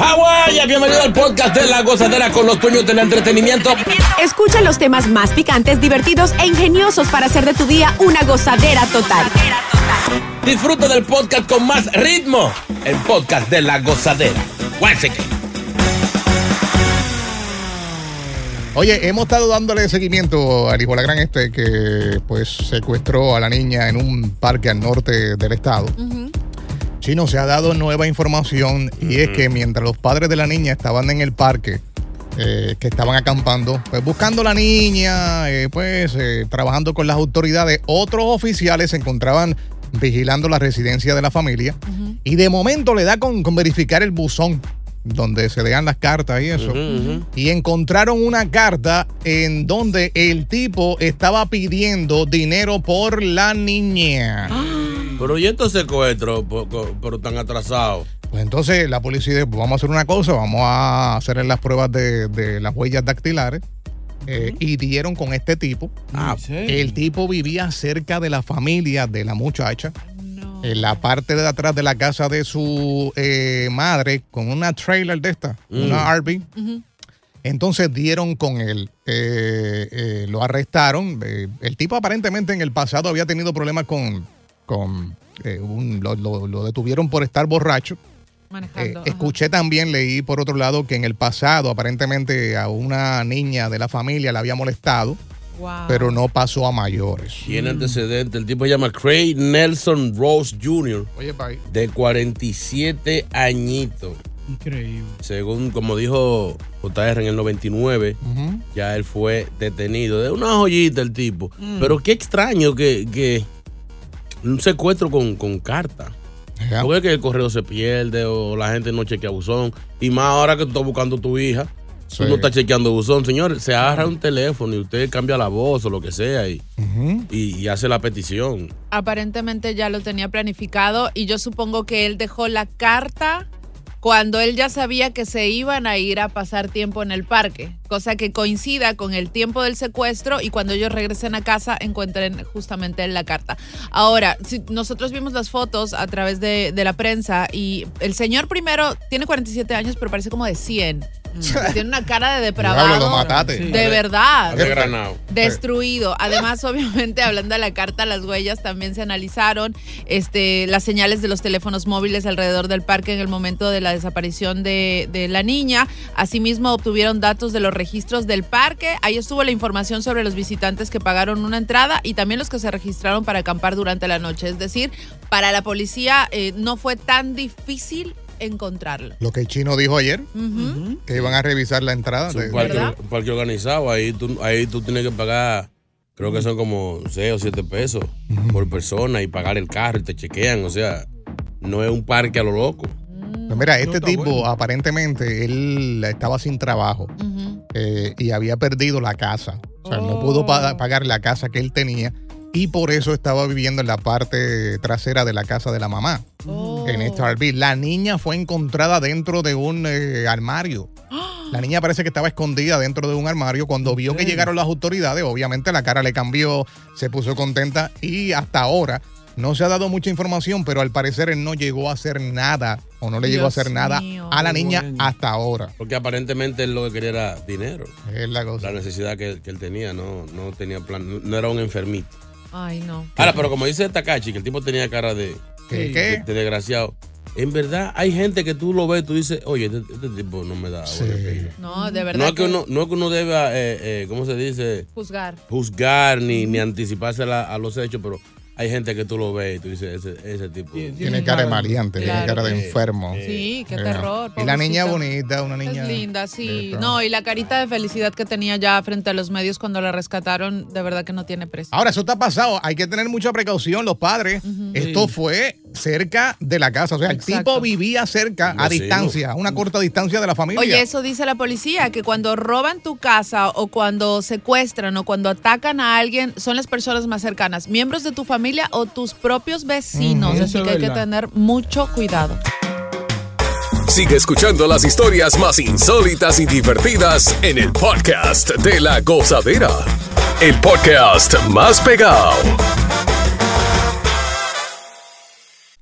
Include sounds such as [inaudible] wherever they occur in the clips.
Hawái, bienvenido al podcast de La Gozadera con los dueños del entretenimiento. Escucha los temas más picantes, divertidos e ingeniosos para hacer de tu día una gozadera total. Disfruta del podcast con más ritmo. El podcast de La Gozadera. Oye, hemos estado dándole seguimiento al hijo de la gran este que pues secuestró a la niña en un parque al norte del estado. Chino, se ha dado nueva información y es que mientras los padres de la niña estaban en el parque, eh, que estaban acampando, pues buscando a la niña, eh, pues eh, trabajando con las autoridades, otros oficiales se encontraban vigilando la residencia de la familia y de momento le da con, con verificar el buzón donde se dejan las cartas y eso. Y encontraron una carta en donde el tipo estaba pidiendo dinero por la niña. Pero y estos secuestros, pero tan atrasados. Pues entonces la policía dice, pues vamos a hacer una cosa, vamos a hacer las pruebas de, de las huellas dactilares. eh, y dieron con este tipo. Ah, El tipo vivía cerca de la familia de la muchacha. En la parte de atrás de la casa de su eh, madre, con una trailer de esta, Mm. una RV. Entonces dieron con él, eh, eh, lo arrestaron. eh, el tipo aparentemente en el pasado había tenido problemas con, con eh, un- lo, lo- lo detuvieron por estar borracho. Eh, escuché también, leí por otro lado que en el pasado aparentemente a una niña de la familia la había molestado, pero no pasó a mayores. Tiene antecedentes. El tipo se llama Craig Nelson Rose Jr. Oye, de 47 añitos. Increíble. Según como dijo JR en el 99, Ujú. ya él fue detenido. De una joyita el tipo. Mm. Pero qué extraño que, que un secuestro con, con carta. Ya. Porque es que el correo se pierde o la gente no chequea buzón. Y más ahora que tú estás buscando tu hija, Sí. tú no estás chequeando buzón. Señor, se agarra un teléfono y usted cambia la voz o lo que sea y- y hace la petición. Aparentemente ya lo tenía planificado y yo supongo que él dejó la carta cuando él ya sabía que se iban a ir a pasar tiempo en el parque, cosa que coincida con el tiempo del secuestro y cuando ellos regresen a casa encuentren justamente la carta. Ahora, si nosotros vimos las fotos a través de, de la prensa y el señor primero tiene 47 años pero parece como de 100. [laughs] Tiene una cara de depravado. Diablo, lo mataste. De verdad. De granado. Destruido. Además, obviamente, hablando de la carta, las huellas también se analizaron. Este, las señales de los teléfonos móviles alrededor del parque en el momento de la desaparición de, de la niña. Asimismo, obtuvieron datos de los registros del parque. Ahí estuvo la información sobre los visitantes que pagaron una entrada y también los que se registraron para acampar durante la noche. Es decir, para la policía eh, no fue tan difícil encontrarlo. Lo que el chino dijo ayer, que iban a revisar la entrada. Es un parque, ¿Verdad? un parque organizado, ahí tú, ahí tú tienes que pagar, creo que son como 6 o 7 pesos por persona y pagar el carro y te chequean, o sea, no es un parque a lo loco. Pues mira, este tipo bueno. aparentemente él estaba sin trabajo eh, y había perdido la casa. O sea, no Oh. pudo pa- pagar la casa que él tenía y por eso estaba viviendo en la parte trasera de la casa de la mamá. En esta RV. La niña fue encontrada dentro de un eh, armario. La niña parece que estaba escondida dentro de un armario. Cuando vio que llegaron las autoridades, obviamente la cara le cambió, se puso contenta y hasta ahora no se ha dado mucha información, pero al parecer él no llegó a hacer nada o no le llegó a hacer nada a la niña hasta ahora. Porque aparentemente él lo que quería era dinero. Es la cosa. La necesidad que, que él tenía, no, no tenía plan, no era un enfermito. Ay, no. Ahora, pero como dice Takachi, que el tipo tenía cara de, ¿Qué, de- qué? de desgraciado. En verdad, hay gente que tú lo ves, tú dices, oye, este, este tipo no me da espina". No, de No verdad. es que uno, no es que uno deba, eh, eh, ¿cómo se dice? Juzgar. Juzgar ni, ni anticiparse a, la- a los hechos, pero hay gente que tú lo ves y tú dices, ese, ese tipo. Tiene cara de maleante, tiene cara de enfermo. Sí, qué Eh, terror. Y la niña bonita, una niña. Es linda, sí. No, y la carita de felicidad que tenía ya frente a los medios cuando la rescataron, de verdad que no tiene precio. Ahora, eso está pasado. Hay que tener mucha precaución, los padres. Esto Sí. fue cerca de la casa. O sea, el tipo vivía cerca, a distancia, a una corta distancia de la familia. Oye, eso dice la policía, que cuando roban tu casa o cuando secuestran o cuando atacan a alguien, son las personas más cercanas, miembros de tu familia o tus propios vecinos. Así que hay que tener mucho cuidado. Sigue escuchando las historias más insólitas y divertidas en el podcast de la gozadera. El podcast más pegado.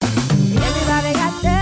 Thank you.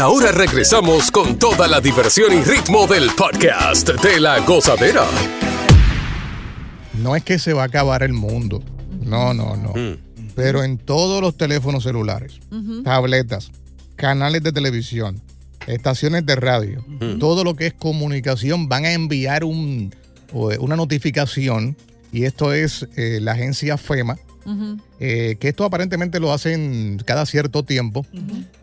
Y ahora regresamos con toda la diversión y ritmo del podcast de la gozadera. No es que se va a acabar el mundo. No, no, no. Pero en todos los teléfonos celulares, tabletas, canales de televisión, estaciones de radio, todo lo que es comunicación, van a enviar un, una notificación. Y esto es eh, la agencia FEMA, eh, que esto aparentemente lo hacen cada cierto tiempo,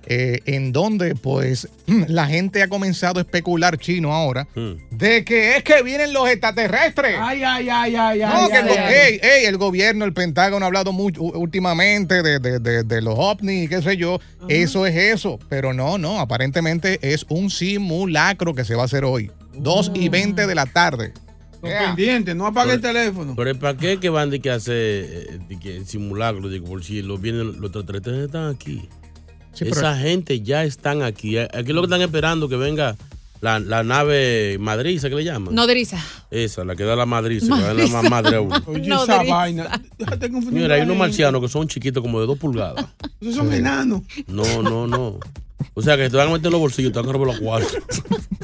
eh, en donde pues [clears throat] la gente ha comenzado a especular chino ahora de que es que vienen los extraterrestres. Ay, ay, ay, ay, No, ay. que el, ay, go- ay. ey, ey, el gobierno, el Pentágono ha hablado mucho últimamente de, de- de- de los ovnis y qué sé yo. Eso es eso. Pero no, no, aparentemente es un simulacro que se va a hacer hoy. 2 y 20 de la tarde. Los pendientes, no apague el teléfono. Pero ¿para qué que van de que hacer eh, de que simulacro? Digo, por si los vienen los extraterrestres están aquí. Sí, pero- Esa gente ya están aquí. Aquí es lo que están esperando que venga la, la nave madriza, ¿qué le llaman? Nodriza. Esa, la que da la madriza, que da la más madre a uno. Oye, [laughs] esa vaina. Déjate confundir. Mira, hay unos marcianos que son chiquitos, como de dos pulgadas. [laughs] Esos son enanos. No, no, no. O sea, que te van a meter en los bolsillos, te van a robar los cuartos. [laughs]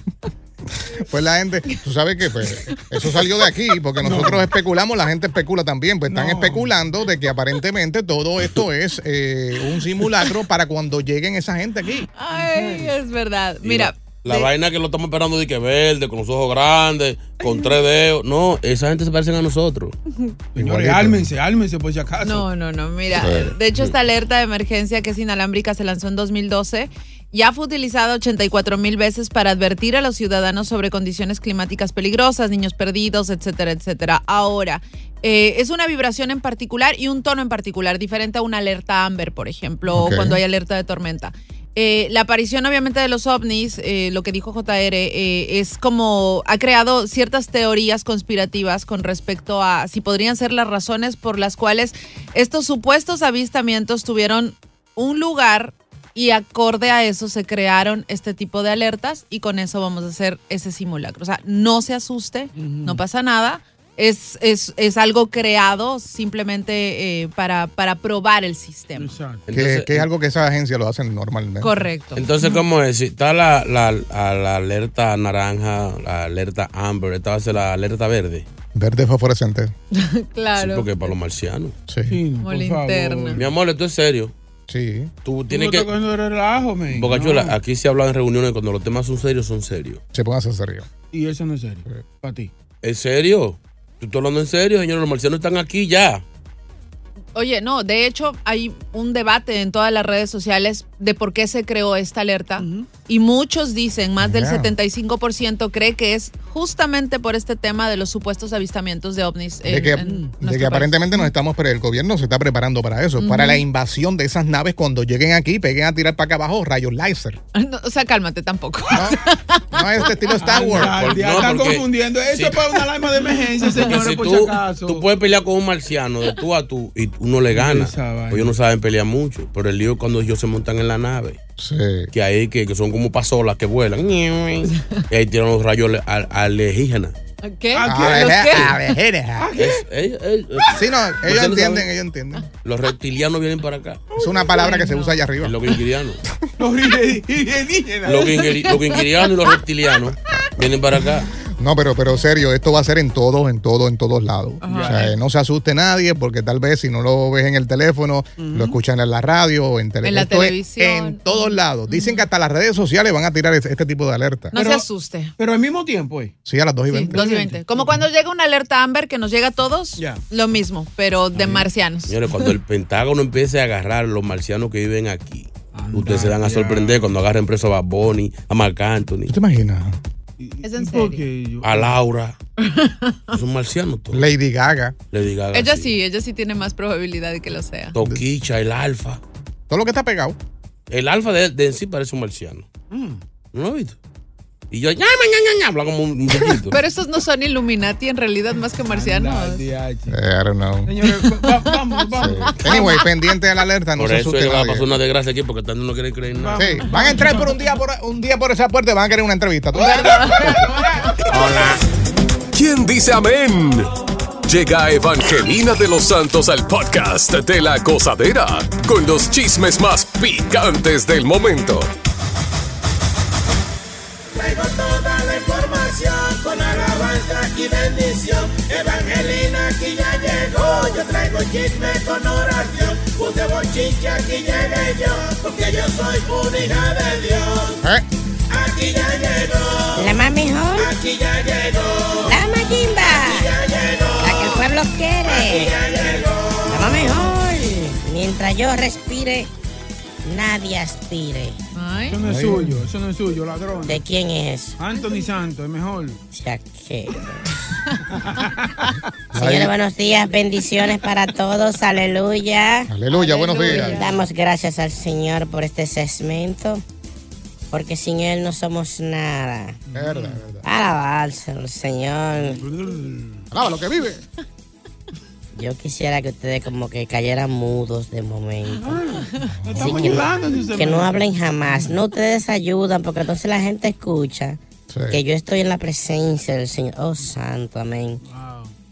Pues la gente, tú sabes que pues, eso salió de aquí, porque nosotros especulamos, la gente especula también. Pues están No. especulando de que aparentemente todo esto es eh, un simulacro para cuando lleguen esa gente aquí. Ay, es verdad. Mira. La vaina que lo estamos esperando de que verde, con los ojos grandes, con tres dedos. No, esa gente se parecen a nosotros. [laughs] Señores, álmense, álmense por si acaso. No, no, no. Mira, Sí. de hecho, esta alerta de emergencia que es inalámbrica se lanzó en 2012. Ya fue utilizada 84 mil veces para advertir a los ciudadanos sobre condiciones climáticas peligrosas, niños perdidos, etcétera, etcétera. Ahora, eh, es una vibración en particular y un tono en particular, diferente a una alerta Amber, por ejemplo, o cuando hay alerta de tormenta. Eh, la aparición obviamente de los ovnis, eh, lo que dijo JR, eh, es como ha creado ciertas teorías conspirativas con respecto a si podrían ser las razones por las cuales estos supuestos avistamientos tuvieron un lugar y acorde a eso se crearon este tipo de alertas y con eso vamos a hacer ese simulacro. O sea, no se asuste, no pasa nada. es, es, es algo creado simplemente eh, para, para probar el sistema. que, que es algo que esas agencias lo hacen normalmente. Correcto. Entonces, ¿cómo es? Está la, la, la- la alerta naranja, la alerta amber, esta va a ser la alerta verde. Verde fosforescente. [laughs] claro. Sí, porque para los marcianos. Sí. Como linterna. Mi amor, esto es serio. Sí. Tú Tú tienes no que. relajo. Bocachula, No. aquí se habla en reuniones cuando los temas son serios, son serios. Se pongan en serio. Y eso no es serio. Para ti. ¿En serio? ¿Tú estás hablando en serio, señor? Los marcianos están aquí ya. Oye, no, de hecho hay un debate en todas las redes sociales de por qué se creó esta alerta y muchos dicen, más del Yeah. 75% cree que es justamente por este tema de los supuestos avistamientos de ovnis. De en- que, en de nuestro que país. aparentemente nos estamos, pero el gobierno se está preparando para eso, para la invasión de esas naves cuando lleguen aquí, peguen a tirar para acá abajo rayos láser. [laughs] No, o sea, cálmate tampoco. No es este estilo Star Wars. No, están confundiendo. Eso Sí. es para una alarma de emergencia, señores, si por tú, si acaso. tú puedes pelear con un marciano de tú a tú y uno le gana. Pues ellos no saben pelear mucho. Pero el lío es cuando ellos se montan en la nave. Sí. Que ahí que, que son como pasolas que vuelan. [laughs] y ahí tiran los rayos alienígenas. ¿Qué? Ah, ¿Los eh, qué? ah. Es- ellos- ellos- [laughs] Sí, no, ellos ¿Ustedes no entienden, ellos entienden. Los reptilianos vienen para acá. Es una palabra que se usa allá arriba. Los guinguirianos. [laughs] Los alienígenas. Los, guinguirianos y los reptilianos vienen para acá. No, pero, pero serio, esto va a ser en todos, en todos, en todos lados. Ajá. O sea, eh, no se asuste nadie porque tal vez si no lo ves en el teléfono, lo escuchan en la radio o en, tele- En la esto es televisión. En todos lados. Dicen que hasta las redes sociales van a tirar este, este tipo de alerta. No se asuste. Pero al mismo tiempo, eh. Sí, a las 2 y Sí, 20. 2 y 20. Como cuando llega una alerta Amber que nos llega a todos, Ya. lo mismo, pero de marcianos. Señores, cuando el Pentágono empiece a agarrar los marcianos que viven aquí, ustedes se van a sorprender cuando agarren preso a Bad Bunny, a Marc Anthony, ¿Tú te imaginas? Es en ¿Por serio. a Laura. [laughs] Son marcianos todos. Lady Gaga. Lady Gaga, Ella sí. sí, ella sí tiene más probabilidad de que lo sea. Toquicha, el alfa. Todo lo que está pegado. El alfa de, de en sí parece un marciano. Mm. ¿No lo has visto? Y yo, ña, ña, ña, ña, habla como un muchachito. Pero estos no son Illuminati en realidad más que marcianos. Eh, I don't know. Señores, va- vamos, vamos. Sí. Anyway, pendiente de la alerta, no Por se eso asuste va a pasar una desgracia aquí porque tanto no quiere creer nada. Sí, van a entrar por un día por un día por esa puerta y van a querer una entrevista. Hola. ¿Quién dice amén? Llega Evangelina de los Santos al podcast de la gozadera con los chismes más picantes del momento. Y bendición. Evangelina aquí ya llegó. Yo traigo chisme con oración. Puse bochinche aquí llegué yo. Porque yo soy una hija de Dios. ¿Eh? Aquí ya llegó. La más mejor, Aquí ya llegó. la mayimba, Ya llegó. la que el pueblo quiere, Ya llegó. la más mejor. Mientras yo respire, nadie aspire. Ay. Eso no es suyo, eso no es suyo, ladrón. ¿De quién es? Anthony Santos, es mejor. Ya que- [laughs] Señores, buenos días, bendiciones para todos, aleluya. Aleluya, buenos días. Damos gracias al Señor por este segmento, porque sin Él no somos nada. Verdad, verdad. Alabarse al Señor. Alaba lo que vive. Yo quisiera que ustedes como que cayeran mudos de momento. Sí, Estamos que, no, que hablen jamás. No ustedes ayudan porque entonces la gente escucha Sí. que yo estoy en la presencia del Señor. Oh, santo, amén.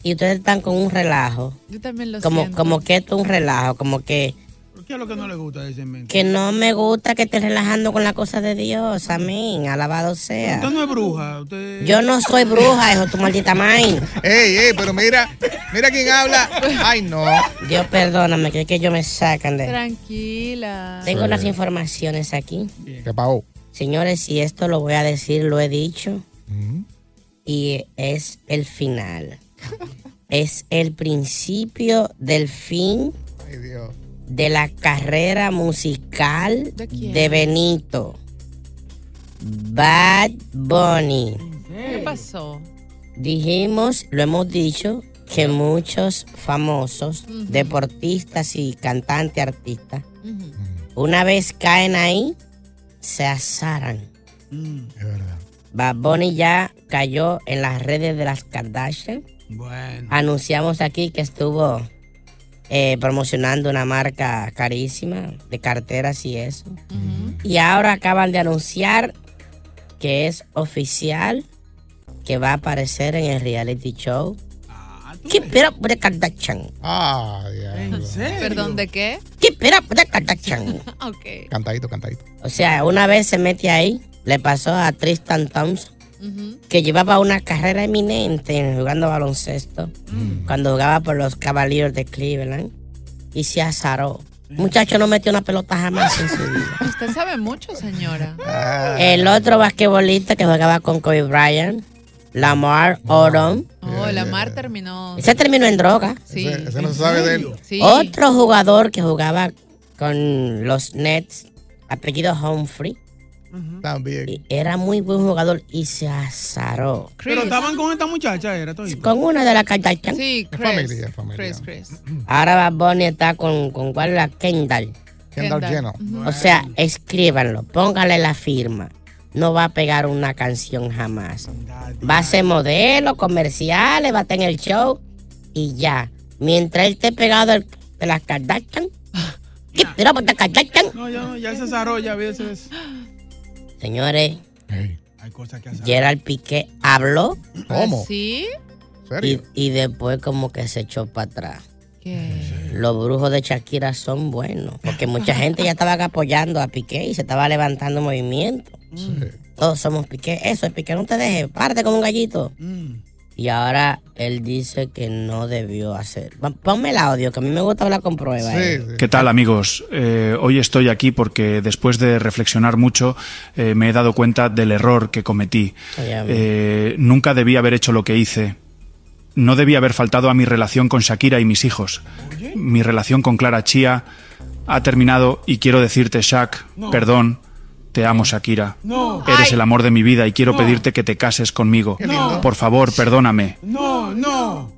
Y ustedes están con un relajo. Yo también lo Como, siento. como que esto es un relajo. Como que, ¿Por ¿Qué es lo que no le gusta de ese que no me gusta que estén relajando con la cosa de Dios. Amén. Alabado sea. Usted no es bruja. Usted... Yo no soy bruja, hijo, tu maldita main. Ey, ey, pero mira, mira quién habla. Ay, no. Dios perdóname, que es que ellos me sacan de... Tranquila. Tengo unas informaciones aquí. ¿Qué pagó? Señores, y esto lo voy a decir, lo he dicho. Y es el final. es el principio del fin Ay, Dios. De la carrera musical ¿De Benito. Bad Bunny. ¿Qué pasó? Dijimos, lo hemos dicho, que muchos famosos, deportistas y cantantes, artistas, una vez caen ahí, se asaran. Es verdad. Bad Bunny ya cayó en las redes de las Kardashian. Bueno. Anunciamos aquí que estuvo eh, promocionando una marca carísima de carteras y eso. Y ahora acaban de anunciar que es oficial que va a aparecer en el reality show Keep it up with the Kardashian. Ah, diablo. ¿Perdón de qué? Keep it up with the Kardashian. [laughs] ok. Cantadito, cantadito. O sea, una vez se mete ahí, le pasó a Tristan Thompson, que llevaba una carrera eminente jugando baloncesto, cuando jugaba por los Cavaliers de Cleveland, y se azaró. Muchacho no metió una pelota jamás en su vida. [laughs] Usted sabe mucho, señora. El otro basquetbolista que jugaba con Kobe Bryant, Lamar Odom, Oh, la mar terminó. ese terminó en droga. Sí. Ese, ese no se sabe de él. Sí. Otro jugador que jugaba con los Nets, apellido Humphrey, También. era muy buen jugador y se azaró. Pero estaban con esta muchacha, era todo. Con una de las Kardashian. Sí, Chris. familia, es familia. Chris, Chris. Ahora Bad Bunny está con, con cuál era Kendall. Kendall Kendall. Jenner. O sea, escríbanlo, póngale la firma. No va a pegar una canción jamás. Va a ser modelo, comerciales, va a estar en el show y ya. Mientras él esté pegado el- de las Kardashian, [laughs] ¿qué pero por las Kardashian? No, ya, ya se ya a veces. Señores, Hay cosas que hacer. Gerald Piqué habló ¿Cómo? ¿Sí? y, y después como que se echó para atrás. ¿Qué? Los brujos de Shakira son buenos, porque mucha gente ya estaba apoyando a Piqué y se estaba levantando movimiento. Todos somos Piqué. Eso es Piqué, no te dejes, parte como un gallito. Y ahora él dice que no debió hacer. Ponme el audio, que a mí me gusta hablar con pruebas. eh. ¿Qué tal amigos? Eh, hoy estoy aquí porque después de reflexionar mucho eh, me he dado cuenta del error que cometí. Eh, nunca debí haber hecho lo que hice. No debí haber faltado a mi relación con Shakira y mis hijos. Mi relación con Clara Chía ha terminado y quiero decirte, Shak, No. perdón, te amo Shakira. No. Eres el amor de mi vida y quiero No. pedirte que te cases conmigo. Lindo. Por favor, perdóname. No, no.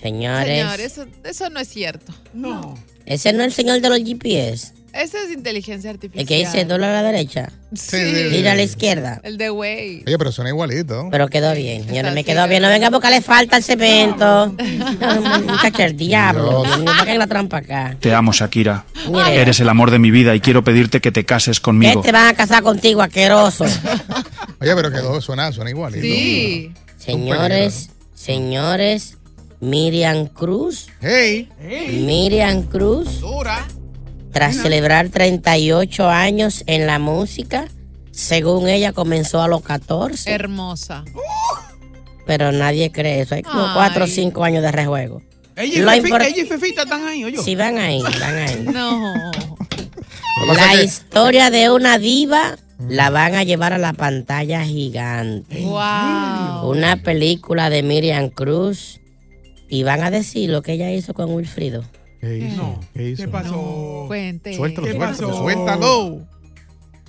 Señores, Señor, eso, eso no es cierto. No. ese no es el señor de los GPS. Eso es inteligencia artificial. El que dice dólar a la derecha. Sí. Gira a la izquierda. El de Way. Oye, pero suena igualito. Pero quedó bien, señores, me así, quedó bien. No venga porque le falta el cemento. No, Muchacho, el diablo. No la trampa acá. Te amo Shakira. Eres el amor de mi vida y quiero pedirte que te cases ¿Qué conmigo. te van a casar contigo, asqueroso? [laughs] Oye, pero quedó, suena, suena igualito. Sí. Señores, señores, Miriam Cruz. Hey. Miriam Cruz. Tras celebrar 38 años en la música, según ella comenzó a los 14, Hermosa. pero nadie cree eso. Hay como Ay. 4 o 5 años de rejuego. Ella y, Lo Fefi- impor- ella y Fefita están ahí, oye. Sí, van ahí, van ahí. No. [laughs] La historia de una diva la van a llevar a la pantalla gigante. Wow. Una película de Miriam Cruz. Y van a decir lo que ella hizo con Wilfrido. ¿Qué hizo? ¿Qué hizo? ¿Qué pasó? Cuente. Suéltalo, ¿Qué suéltalo, pasó? suéltalo.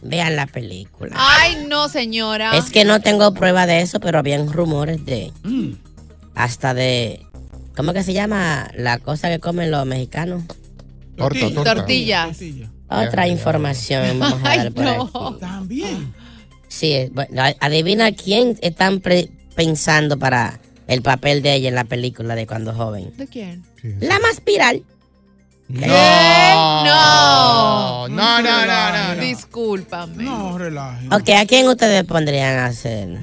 Vean la película. Ay, no, señora. Es que no tengo prueba de eso, pero habían rumores de. Mm. Hasta de. ¿Cómo que se llama la cosa que comen los mexicanos? Torta. Tortillas. Otra información [laughs] vamos a Ay, dar por no. aquí. También. Sí, eh, bueno, adivina quién están pensando para el papel de ella en la película de cuando joven. ¿De quién? La más viral. No. No, no, no, no, no. Discúlpame. No, relaje. Ok, ¿a quién ustedes pondrían a hacer?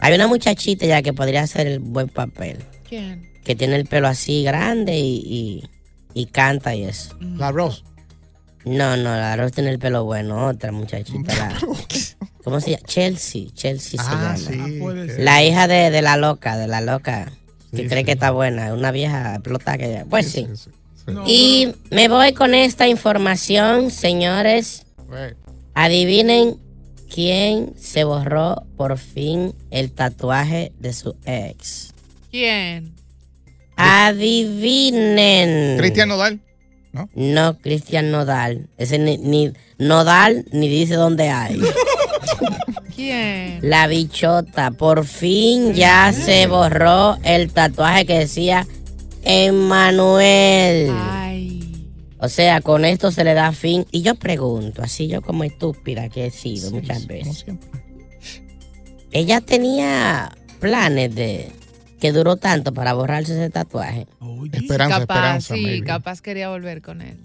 Hay una muchachita ya que podría hacer el buen papel. ¿Quién? Que tiene el pelo así grande y, y, y canta y eso. La Rose. No, no, la Rose tiene el pelo bueno. Otra muchachita. la- [laughs] ¿Cómo se llama? Chelsea. Chelsea Ah, se llama. sí. La hija de, de la loca, de la loca. Que cree sí. que está buena. Una vieja explota que... Pues sí. Y me voy con esta información, señores. Adivinen quién se borró por fin el tatuaje de su ex. ¿Quién? Adivinen. Cristian Nodal. No, Cristian Nodal. Ese ni, ni Nodal ni dice dónde hay. [laughs] ¿Quién? La bichota. Por fin ya se borró el tatuaje que decía Emmanuel. Ay. O sea, con esto se le da fin. Y yo pregunto, así yo como estúpida que he sido muchas veces. Ella tenía planes de, que duró tanto para borrarse ese tatuaje. Esperanza, capaz, esperanza. sí, maybe. capaz quería volver con él.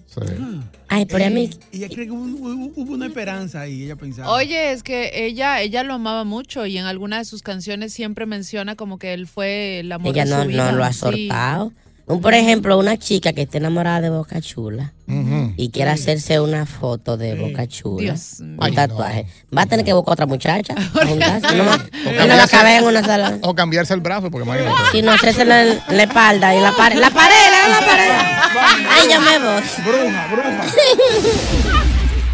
Ay, pero a mí. Ella cree que hubo, hubo- hubo una esperanza ahí, ella pensaba. Oye, es que ella, ella lo amaba mucho y en alguna de sus canciones siempre menciona como que él fue el amor Ella de su vida. no lo ha Sí. Un, por ejemplo, una chica que esté enamorada de Boca Chula y quiere hacerse una foto de Boca Chula, Dios un tatuaje, va a tener que buscar otra muchacha. a juntarse, no, va- y no va a caber en una sola. O cambiarse el brazo, porque imagínate. Si no, hacerse la, la espalda y la pared. La pared, la, pared. Ay, ya me voy. Bruja, bruja. [laughs]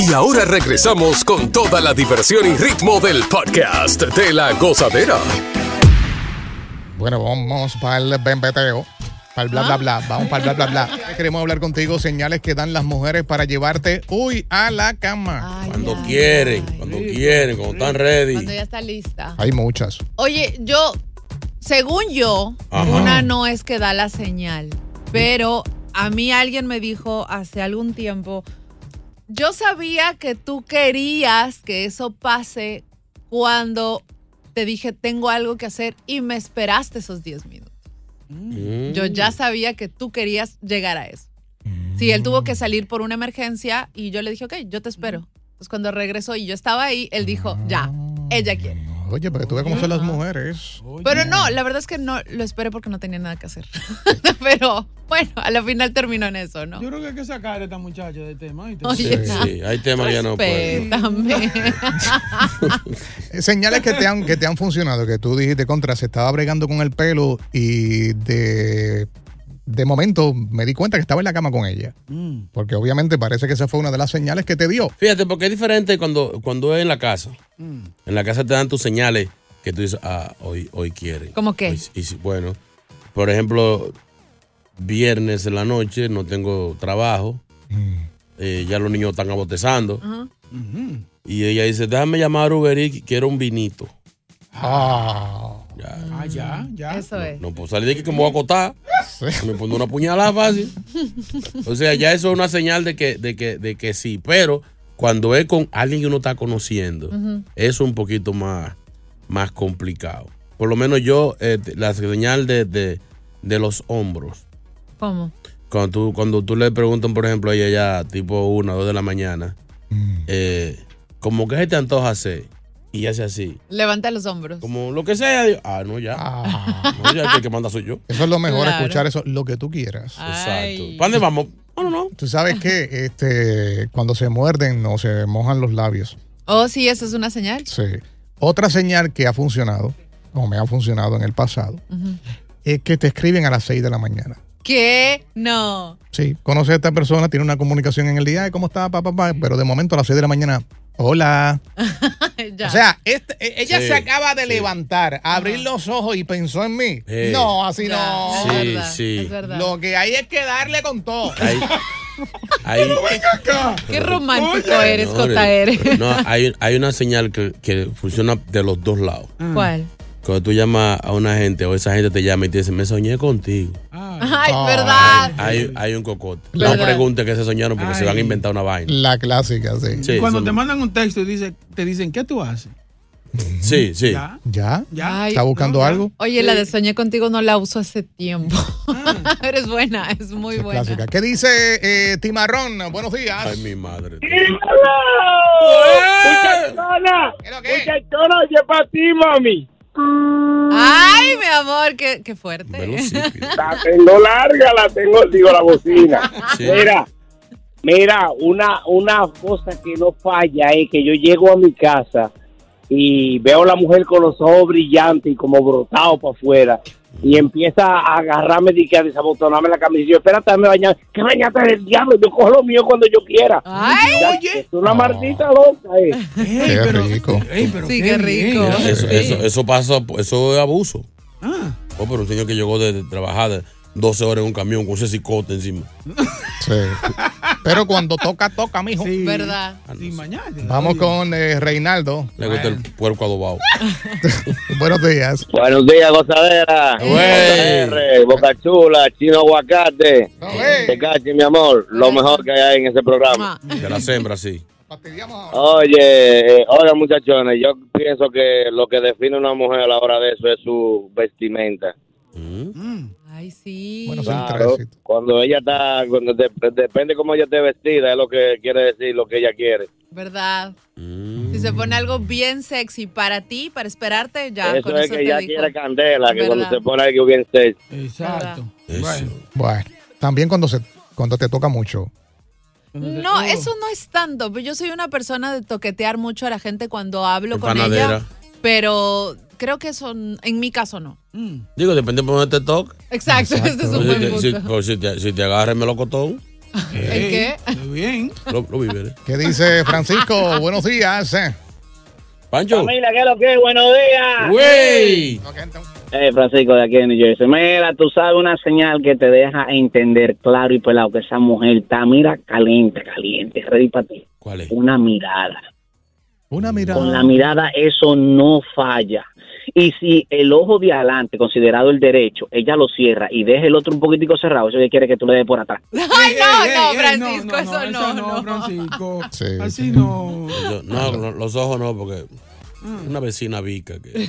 Y ahora regresamos con toda la diversión y ritmo del podcast de la gozadera. Bueno, vamos para el bembeteo. Para el bla, bla, bla. Vamos para el bla, bla, bla. [laughs] Queremos hablar contigo. Señales que dan las mujeres para llevarte, uy, a la cama. Cuando quieren, cuando quieren, cuando están ready. Cuando ya está lista. Hay muchas. Oye, yo, según yo, Ajá. una no es que da la señal, pero a mí alguien me dijo hace algún tiempo, yo sabía que tú querías que eso pase cuando te dije tengo algo que hacer y me esperaste esos 10 minutos. Mm. Yo ya sabía que tú querías llegar a eso. Sí, él tuvo que salir por una emergencia y yo le dije, ok, yo te espero. Pues cuando regresó y yo estaba ahí, él dijo, ya, ella quiere. Oye, porque tú ves cómo son las mujeres. Pero no, la verdad es que no lo esperé porque no tenía nada que hacer. [laughs] Pero bueno, a la final terminó en eso, ¿no? Yo creo que hay que sacar a esta muchacha del tema. Oye, Sí, sí, hay temas que ya no pueden. [laughs] Señales que te, han, que te han funcionado, que tú dijiste contra, se estaba bregando con el pelo y de, de momento me di cuenta que estaba en la cama con ella. Mm. Porque obviamente parece que esa fue una de las señales que te dio. Fíjate, porque es diferente cuando, cuando es en la casa. Mm. En la casa te dan tus señales que tú dices, ah, hoy, hoy quieren. ¿Cómo qué? Hoy- y si- bueno, por ejemplo, viernes en la noche no tengo trabajo. Eh, ya los niños están abotezando. Y ella dice, déjame llamar a Uber Eats, quiero un vinito. Ah. Ya. Ah, ya, ya. Eso es. No puedo salir de aquí que me voy a acotar. Me pongo una puñalada fácil. [laughs] O sea, ya eso es una señal de que, de que, de que sí. Pero cuando es con alguien que uno está conociendo, eso es un poquito más, más complicado. Por lo menos yo, eh, la señal de, de, de los hombros. ¿Cómo? Cuando tú, cuando tú le preguntan, por ejemplo, a ella ya tipo una o dos de la mañana, Mm. eh, como que se te antoja hacer, y hace así, Levanta los hombros. como lo que sea, digo, ah, no, ya. No, ya que el que manda soy yo. Eso es lo mejor, Claro. escuchar eso, lo que tú quieras. Exacto. ¿Para dónde vamos? No, no, no. Tú sabes que este, cuando se muerden o se mojan los labios. Oh, sí, eso es una señal. Sí. Otra señal que ha funcionado, o me ha funcionado en el pasado, Ujú. es que te escriben a las 6 de la mañana. ¿Qué? No. Sí, conoce a esta persona, tiene una comunicación en el día, "Ay, ¿cómo está, papá? papá?", Pero de momento a las 6 de la mañana, hola. [laughs] Ya. O sea, este- e- ella Sí, se acaba de sí. levantar, abrir los ojos y pensó en mí. Sí. No, así Ya, no. es Sí, verdad, sí. Es verdad. Lo que hay es que darle con todo. Hay, [laughs] hay, Qué romántico eres, no, JR. no, hay, hay una señal que, que funciona de los dos lados. ¿Cuál? Cuando tú llamas a una gente o esa gente te llama y te dice, me soñé contigo. Ay, verdad. Hay, hay un cocote. ¿Verdad? No pregunte qué se soñaron porque se van a inventar una vaina. La clásica, sí. Sí, Cuando son- te mandan un texto y dice, te dicen, ¿qué tú haces? Sí, sí. ¿Ya? Ay, ¿Está buscando no, ya. algo? Oye, la de Soñé contigo no la uso hace tiempo. Ah. [laughs] Eres buena, es muy es buena. clásica. ¿Qué dice eh, Timarrón? Buenos días. Ay, mi madre. Muchachona, muchachona, oye para ti, mami. Ay, mi amor, qué, qué fuerte. [laughs] La tengo larga, la tengo, digo, la bocina. Sí. Mira, mira, una, una cosa que no falla es que yo llego a mi casa y veo a la mujer con los ojos brillantes y como brotados para afuera y empieza a agarrarme y a desabotonarme la camisa. Y yo, espérate, me bañar. ¿Qué bañate del diablo? Yo cojo lo mío cuando yo quiera. Ay, Es una maldita loca, eh. Qué rico. Sí, qué rico. Eso, eso, eso pasa, eso es abuso. Oh, pero un señor que llegó de, de trabajar de 12 horas en un camión con ese cicote encima. [laughs] Sí. Pero cuando toca, toca, mijo. ¿Verdad? Sin mañana. Vamos con eh, Reinaldo. Le gusta el puerco adobado. [laughs] Buenos días. Buenos días, gozadera. Boca Chula, Chino Aguacate. Te cache, mi amor. Lo mejor que hay en ese programa. De la hembra, sí. Oye, eh, oiga, muchachones, yo pienso que lo que define una mujer a la hora de eso es su vestimenta. Ay, sí. Claro, cuando ella está, cuando de- depende cómo ella esté vestida, es lo que quiere decir lo que ella quiere. ¿Verdad? Si se pone algo bien sexy para ti, para esperarte, ya eso con es eso que dijo. quiere candela, que cuando se pone algo bien sexy. Exacto. Bueno, también cuando, se, cuando te toca mucho. No, eso no es tanto. Yo soy una persona de toquetear mucho a la gente cuando hablo con Panadera. ella, pero creo que eso, n- en mi caso, no. Digo, depende de por dónde te toque. Exacto, este es un Si buen te, si, punto. pues, si te, si te agarra el melocotón, [laughs] ¿El qué? bien. lo, lo víveres. ¿Qué dice Francisco? [laughs] Buenos días. eh. Pancho. Familia, ¿qué es lo que es? Buenos días. ¡Güey! Eh, Francisco de aquí de New Jersey. Mira, tú sabes una señal que te deja entender claro y pelado que esa mujer está, mira, caliente, caliente, ready para ti. ¿Cuál es? Una mirada. Una mirada. Con la mirada eso no falla. Y si el ojo de adelante, considerado el derecho, ella lo cierra y deja el otro un poquitico cerrado, eso que quiere que tú le des por atrás. [laughs] Ay, no, ey, no, ey, Francisco, no, no, eso no, no, eso no, no. Francisco. [laughs] Sí, Así no. Yo- no, lo- los ojos no, porque una vecina vica que. [laughs]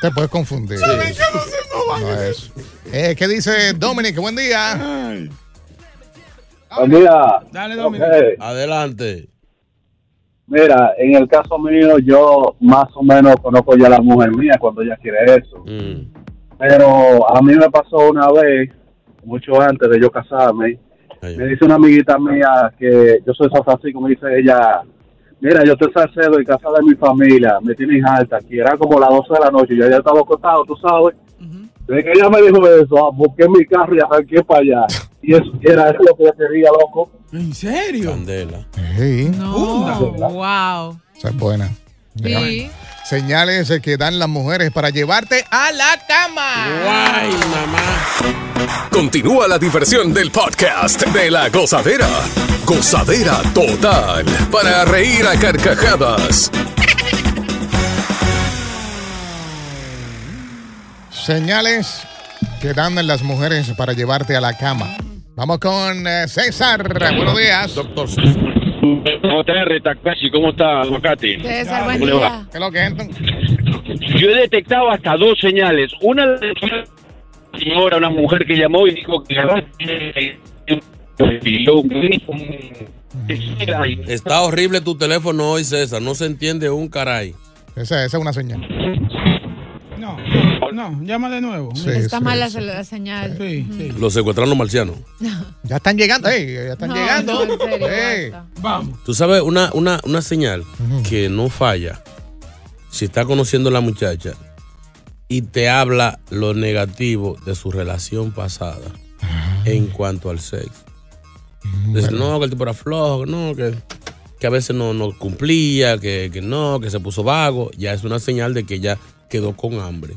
Te puedes confundir. No es. Eh, ¿Qué dice Dominic? Buen día. Mira, Dale, Dominic. Adelante. Mira, en el caso mío, yo más o menos conozco ya a la mujer mía cuando ella quiere eso. Mm. Pero a mí me pasó una vez, mucho antes de yo casarme, me dice una amiguita mía que yo soy San Francisco, me dice ella, mira, yo te salcedo en casa de mi familia, me tienen alta, aquí era como las 12 de la noche, yo ya estaba acostado, tú sabes. Desde que ella me dijo eso, ah, busqué mi carro y arranqué para allá. [laughs] Y eso era eso lo que yo quería, loco. ¿En serio? Candela. Sí. No, wow. Esa es buena. Sí. Señales que dan las mujeres para llevarte a la cama. ¡Ay, mamá! Continúa la diversión del podcast de la gozadera. Gozadera total. Para reír a carcajadas. Señales que dan las mujeres para llevarte a la cama. Vamos con eh, César. Buenos días. Doctor JR, Takashi, ¿cómo está, Aguacate? César, buen ¿Cómo le día. va? ¿Qué es lo que? Yo he detectado hasta dos señales. Una de una señora, una mujer que llamó y dijo que Está horrible tu teléfono hoy, César. No se entiende un caray. Esa, esa es una señal. No, no, llama de nuevo. Está mala la señal. Sí, sí. Los secuestraron los marcianos. [laughs] Ya están llegando, ey, ya están No, llegando. no, en serio, Ey. Vamos. Tú sabes, una, una, una señal que no falla, si está conociendo a la muchacha y te habla lo negativo de su relación pasada en cuanto al sexo. Dice, no, que el tipo era flojo, que no, que, que a veces no, no cumplía, que, que no, que se puso vago. Ya es una señal de que ya quedó con hambre.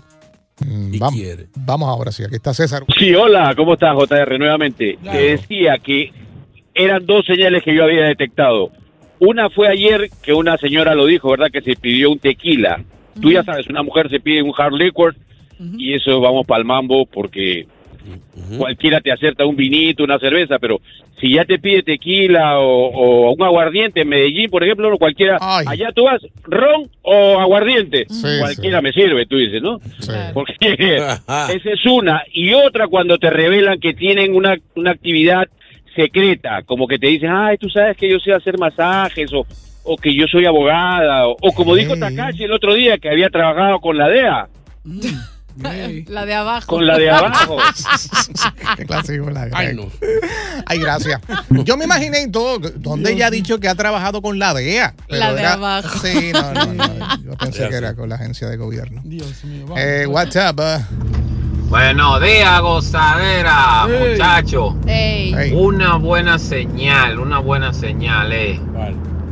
Mm, Y vamos, quiere. vamos ahora, sí. Aquí está César. Sí, hola, ¿cómo estás, JR? Nuevamente. Te decía que eran dos señales que yo había detectado. Una fue ayer que una señora lo dijo, ¿verdad? Que se pidió un tequila. Tú ya sabes, una mujer se pide un hard liquor y eso vamos para el mambo porque cualquiera te acepta un vinito, una cerveza, pero si ya te pide tequila o, o un aguardiente en Medellín, por ejemplo, cualquiera, allá tú vas, ron o aguardiente, cualquiera me sirve, tú dices, ¿no? [laughs] Porque esa es una. Y otra cuando te revelan que tienen una, una actividad secreta, como que te dicen, ay, tú sabes que yo sé hacer masajes o, o que yo soy abogada, o, o como dijo Takashi el otro día que había trabajado con la DEA. La de abajo. Con la de abajo. [laughs] Qué clásico la Ay, no. Ay, gracias. Yo me imaginé y todo, donde ella ha dicho que ha trabajado con la DEA. pero La de era- abajo. Sí, no, no, no. Yo [laughs] pensé que era con la agencia de gobierno. Dios mío. Eh, what's up? uh? Buenos días, gozadera, muchacho. Ey. Una buena señal, una buena señal es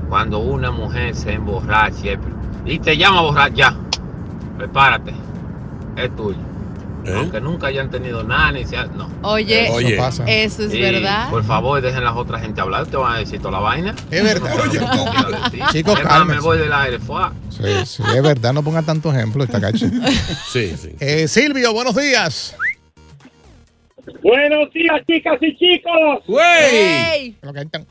cuando una mujer se emborracha y te llama borracha, ya, prepárate, es tuyo. Aunque nunca hayan tenido nada, ni sea, no. Oye, Eso eso, pasa. es Sí, verdad. Por favor, dejen las otras gente hablar, te van a decir toda la vaina. Es verdad. Chicos, Es más, me voy del aire, fue. Sí, sí, es verdad, no ponga tanto ejemplo esta cacha. [laughs] Sí, sí. Eh, Silvio, buenos días. Buenos días, chicas y chicos. Ey. Lo que hay tan-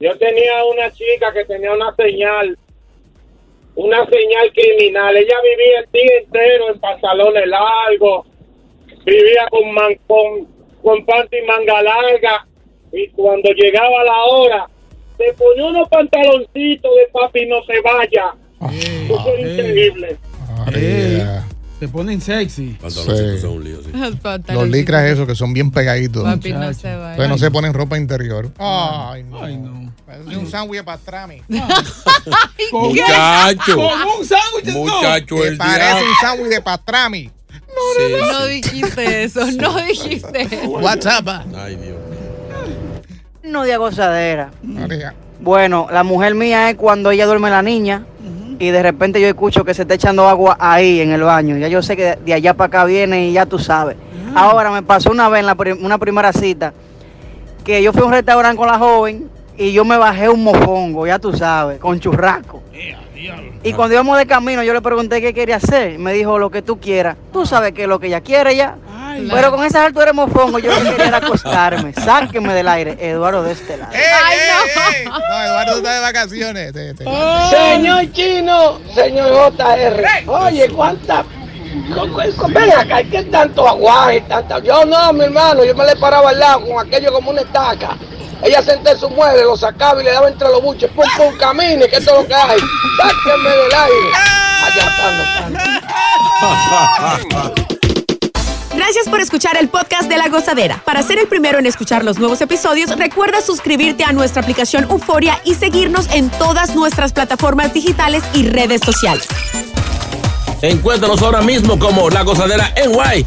Yo tenía una chica que tenía una señal, una señal criminal. Ella vivía el día entero en pantalones largos, vivía con, man, con, con panty y manga larga, y cuando llegaba la hora, se ponía unos pantaloncitos de papi no se vaya. Eso es increíble. Te ponen sexy. Sí. son un lío, sí. Los licras esos que son bien pegaditos. Papi, no se vaya. Entonces no se ponen ropa interior. Ay, no. Parece un sándwich de pastrami. Muchacho. Como un sándwich. Muchacho, Que el parece diablo. un sándwich de pastrami. No dijiste eso, no dijiste eso. WhatsApp. Ay, Dios. No de gozadera. María. Bueno, la mujer mía es cuando ella duerme la niña y de repente yo escucho que se está echando agua ahí en el baño. Ya yo sé que de, allá para acá viene y ya tú sabes. Ahora me pasó una vez en la prim- una primera cita que yo fui a un restaurante con la joven y yo me bajé un mofongo, ya tú sabes, con churrasco. Y cuando íbamos de camino, yo le pregunté qué quería hacer. y Me dijo lo que tú quieras. Tú sabes que es lo que ella quiere ya. Pero con esa altura de mofongo, yo quería acostarme. Sáqueme del aire, Eduardo de este lado. No, Eduardo está de vacaciones. Te- te- Señor Chino, señor JR, oye, ¿cuánta? co- co- co- Ven acá, ¿qué tanto aguaje? Tanta... Yo no, mi hermano, yo me le paraba al lado con aquello como una estaca. Ella senté su mueble, lo sacaba y le daba entre los buches, pum, pum, camine, que esto es lo que hay. Sáquenme del aire. Allá están, Gracias por escuchar el podcast de La Gozadera. Para ser el primero en escuchar los nuevos episodios, recuerda suscribirte a nuestra aplicación Euforia y seguirnos en todas nuestras plataformas digitales y redes sociales. Encuéntranos ahora mismo como La Gozadera en Guay.